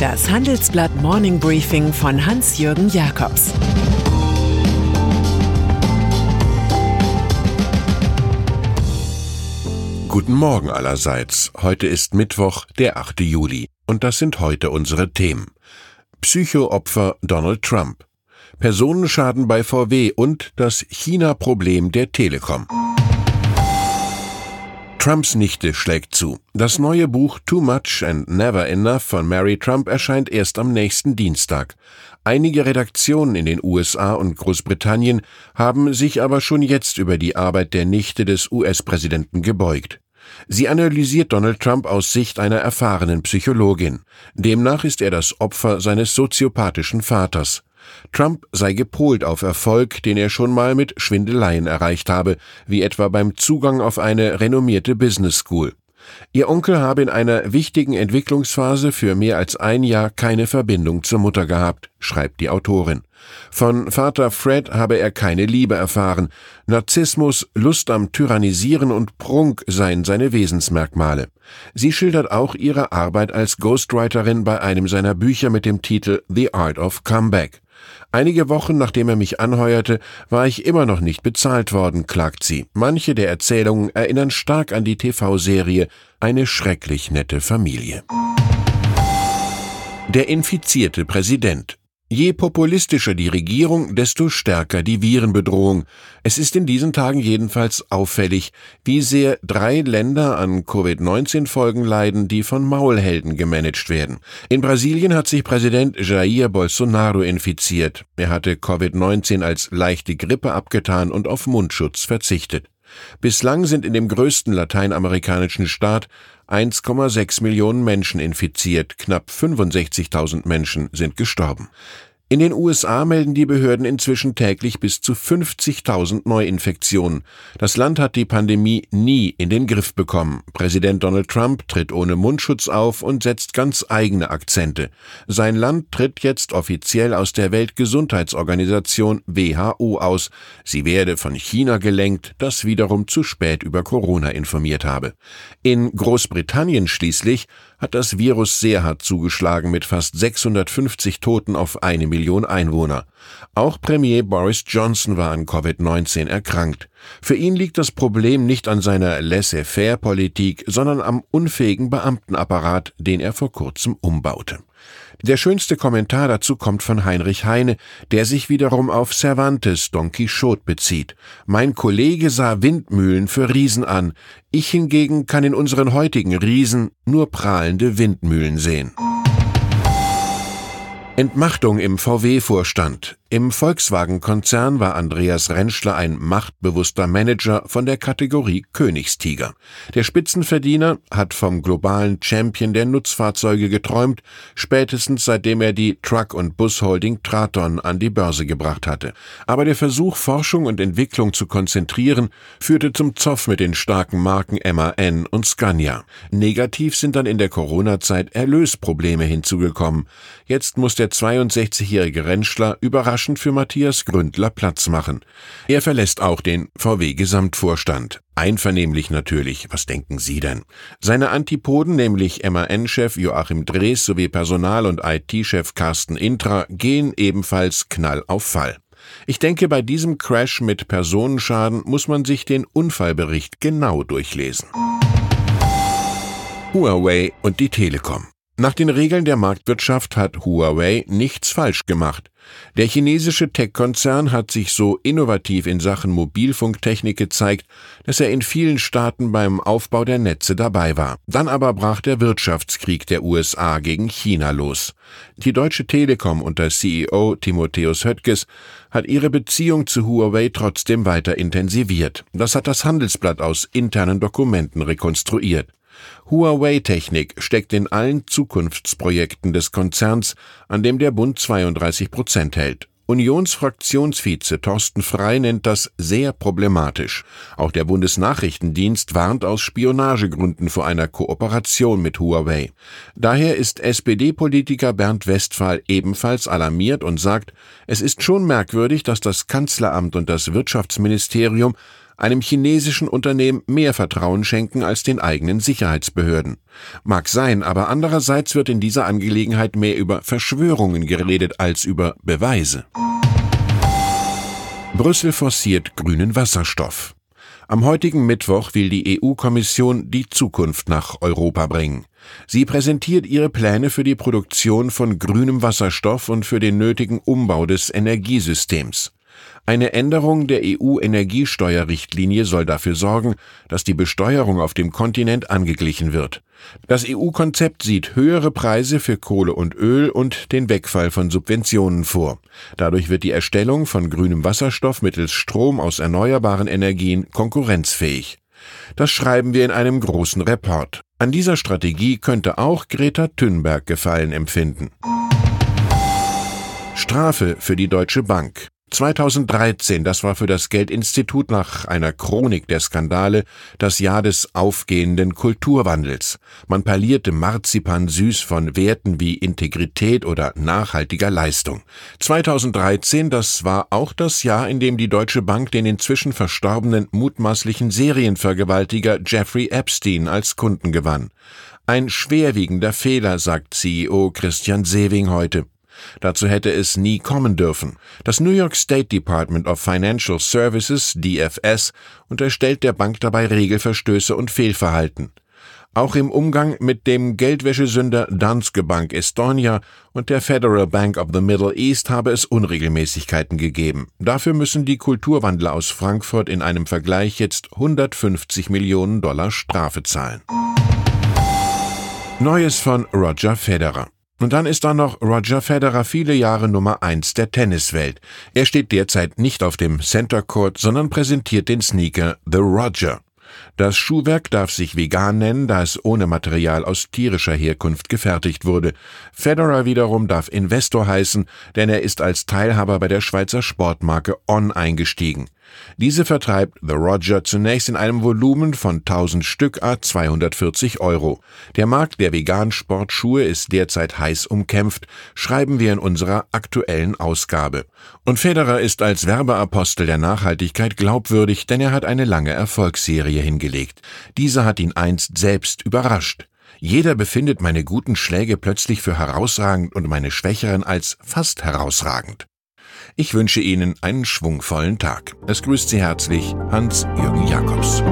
Das Handelsblatt Morning Briefing von Hans-Jürgen Jakobs Guten Morgen allerseits. Heute ist Mittwoch, der 8. Juli. Und das sind heute unsere Themen. Psychoopfer Donald Trump. Personenschaden bei VW und das China-Problem der Telekom. Trumps Nichte schlägt zu. Das neue Buch Too Much and Never Enough von Mary Trump erscheint erst am nächsten Dienstag. Einige Redaktionen in den USA und Großbritannien haben sich aber schon jetzt über die Arbeit der Nichte des US-Präsidenten gebeugt. Sie analysiert Donald Trump aus Sicht einer erfahrenen Psychologin. Demnach ist er das Opfer seines soziopathischen Vaters. Trump sei gepolt auf Erfolg, den er schon mal mit Schwindeleien erreicht habe, wie etwa beim Zugang auf eine renommierte Business School. Ihr Onkel habe in einer wichtigen Entwicklungsphase für mehr als ein Jahr keine Verbindung zur Mutter gehabt, schreibt die Autorin. Von Vater Fred habe er keine Liebe erfahren. Narzissmus, Lust am Tyrannisieren und Prunk seien seine Wesensmerkmale. Sie schildert auch ihre Arbeit als Ghostwriterin bei einem seiner Bücher mit dem Titel The Art of Comeback. Einige Wochen nachdem er mich anheuerte, war ich immer noch nicht bezahlt worden, klagt sie. Manche der Erzählungen erinnern stark an die TV-Serie Eine schrecklich nette Familie. Der infizierte Präsident. Je populistischer die Regierung, desto stärker die Virenbedrohung. Es ist in diesen Tagen jedenfalls auffällig, wie sehr drei Länder an Covid-19-Folgen leiden, die von Maulhelden gemanagt werden. In Brasilien hat sich Präsident Jair Bolsonaro infiziert. Er hatte Covid-19 als leichte Grippe abgetan und auf Mundschutz verzichtet. Bislang sind in dem größten lateinamerikanischen Staat 1,6 Millionen Menschen infiziert, knapp 65.000 Menschen sind gestorben. In den USA melden die Behörden inzwischen täglich bis zu 50.000 Neuinfektionen. Das Land hat die Pandemie nie in den Griff bekommen. Präsident Donald Trump tritt ohne Mundschutz auf und setzt ganz eigene Akzente. Sein Land tritt jetzt offiziell aus der Weltgesundheitsorganisation WHO aus. Sie werde von China gelenkt, das wiederum zu spät über Corona informiert habe. In Großbritannien schließlich hat das Virus sehr hart zugeschlagen mit fast 650 Toten auf eine Million Einwohner. Auch Premier Boris Johnson war an Covid-19 erkrankt. Für ihn liegt das Problem nicht an seiner Laissez-faire-Politik, sondern am unfähigen Beamtenapparat, den er vor kurzem umbaute. Der schönste Kommentar dazu kommt von Heinrich Heine, der sich wiederum auf Cervantes Don Quixote bezieht. Mein Kollege sah Windmühlen für Riesen an, ich hingegen kann in unseren heutigen Riesen nur prahlende Windmühlen sehen. Entmachtung im VW-Vorstand. Im Volkswagen-Konzern war Andreas Rentschler ein machtbewusster Manager von der Kategorie Königstiger. Der Spitzenverdiener hat vom globalen Champion der Nutzfahrzeuge geträumt, spätestens seitdem er die Truck- und Busholding Traton an die Börse gebracht hatte. Aber der Versuch, Forschung und Entwicklung zu konzentrieren, führte zum Zoff mit den starken Marken MAN und Scania. Negativ sind dann in der Corona-Zeit Erlösprobleme hinzugekommen. Jetzt muss der 62-jährige Rentschler überraschend überraschend für Matthias Gründler Platz machen. Er verlässt auch den VW-Gesamtvorstand. Einvernehmlich natürlich, was denken Sie denn? Seine Antipoden, nämlich MAN-Chef Joachim Drees sowie Personal- und IT-Chef Carsten Intra, gehen ebenfalls Knall auf Fall. Ich denke, bei diesem Crash mit Personenschaden muss man sich den Unfallbericht genau durchlesen. Huawei und die Telekom. Nach den Regeln der Marktwirtschaft hat Huawei nichts falsch gemacht. Der chinesische Tech-Konzern hat sich so innovativ in Sachen Mobilfunktechnik gezeigt, dass er in vielen Staaten beim Aufbau der Netze dabei war. Dann aber brach der Wirtschaftskrieg der USA gegen China los. Die Deutsche Telekom unter CEO Timotheus Höttges hat ihre Beziehung zu Huawei trotzdem weiter intensiviert. Das hat das Handelsblatt aus internen Dokumenten rekonstruiert. Huawei-Technik steckt in allen Zukunftsprojekten des Konzerns, an dem der Bund 32 Prozent hält. Unionsfraktionsvize Thorsten Frey nennt das sehr problematisch. Auch der Bundesnachrichtendienst warnt aus Spionagegründen vor einer Kooperation mit Huawei. Daher ist SPD-Politiker Bernd Westphal ebenfalls alarmiert und sagt, es ist schon merkwürdig, dass das Kanzleramt und das Wirtschaftsministerium einem chinesischen Unternehmen mehr Vertrauen schenken als den eigenen Sicherheitsbehörden. Mag sein, aber andererseits wird in dieser Angelegenheit mehr über Verschwörungen geredet als über Beweise. Brüssel forciert grünen Wasserstoff. Am heutigen Mittwoch will die EU-Kommission die Zukunft nach Europa bringen. Sie präsentiert ihre Pläne für die Produktion von grünem Wasserstoff und für den nötigen Umbau des Energiesystems. Eine Änderung der EU-Energiesteuerrichtlinie soll dafür sorgen, dass die Besteuerung auf dem Kontinent angeglichen wird. Das EU-Konzept sieht höhere Preise für Kohle und Öl und den Wegfall von Subventionen vor. Dadurch wird die Erstellung von grünem Wasserstoff mittels Strom aus erneuerbaren Energien konkurrenzfähig. Das schreiben wir in einem großen Report. An dieser Strategie könnte auch Greta Thunberg Gefallen empfinden. Strafe für die Deutsche Bank. 2013, das war für das Geldinstitut nach einer Chronik der Skandale das Jahr des aufgehenden Kulturwandels. Man parlierte Marzipan süß von Werten wie Integrität oder nachhaltiger Leistung. 2013, das war auch das Jahr, in dem die Deutsche Bank den inzwischen verstorbenen mutmaßlichen Serienvergewaltiger Jeffrey Epstein als Kunden gewann. Ein schwerwiegender Fehler, sagt CEO Christian Sewing heute. Dazu hätte es nie kommen dürfen. Das New York State Department of Financial Services, DFS, unterstellt der Bank dabei Regelverstöße und Fehlverhalten. Auch im Umgang mit dem Geldwäschesünder Danske Bank Estonia und der Federal Bank of the Middle East habe es Unregelmäßigkeiten gegeben. Dafür müssen die Kulturwandler aus Frankfurt in einem Vergleich jetzt 150 Millionen Dollar Strafe zahlen. Neues von Roger Federer. Und dann ist da noch Roger Federer viele Jahre Nummer eins der Tenniswelt. Er steht derzeit nicht auf dem Center Court, sondern präsentiert den Sneaker The Roger. Das Schuhwerk darf sich vegan nennen, da es ohne Material aus tierischer Herkunft gefertigt wurde. Federer wiederum darf Investor heißen, denn er ist als Teilhaber bei der Schweizer Sportmarke On eingestiegen. Diese vertreibt The Roger zunächst in einem Volumen von 1000 Stück a 240 Euro. Der Markt der veganen Sportschuhe ist derzeit heiß umkämpft, schreiben wir in unserer aktuellen Ausgabe. Und Federer ist als Werbeapostel der Nachhaltigkeit glaubwürdig, denn er hat eine lange Erfolgsserie hingelegt. Diese hat ihn einst selbst überrascht. Jeder befindet meine guten Schläge plötzlich für herausragend und meine schwächeren als fast herausragend. Ich wünsche Ihnen einen schwungvollen Tag. Es grüßt Sie herzlich Hans-Jürgen Jakobs.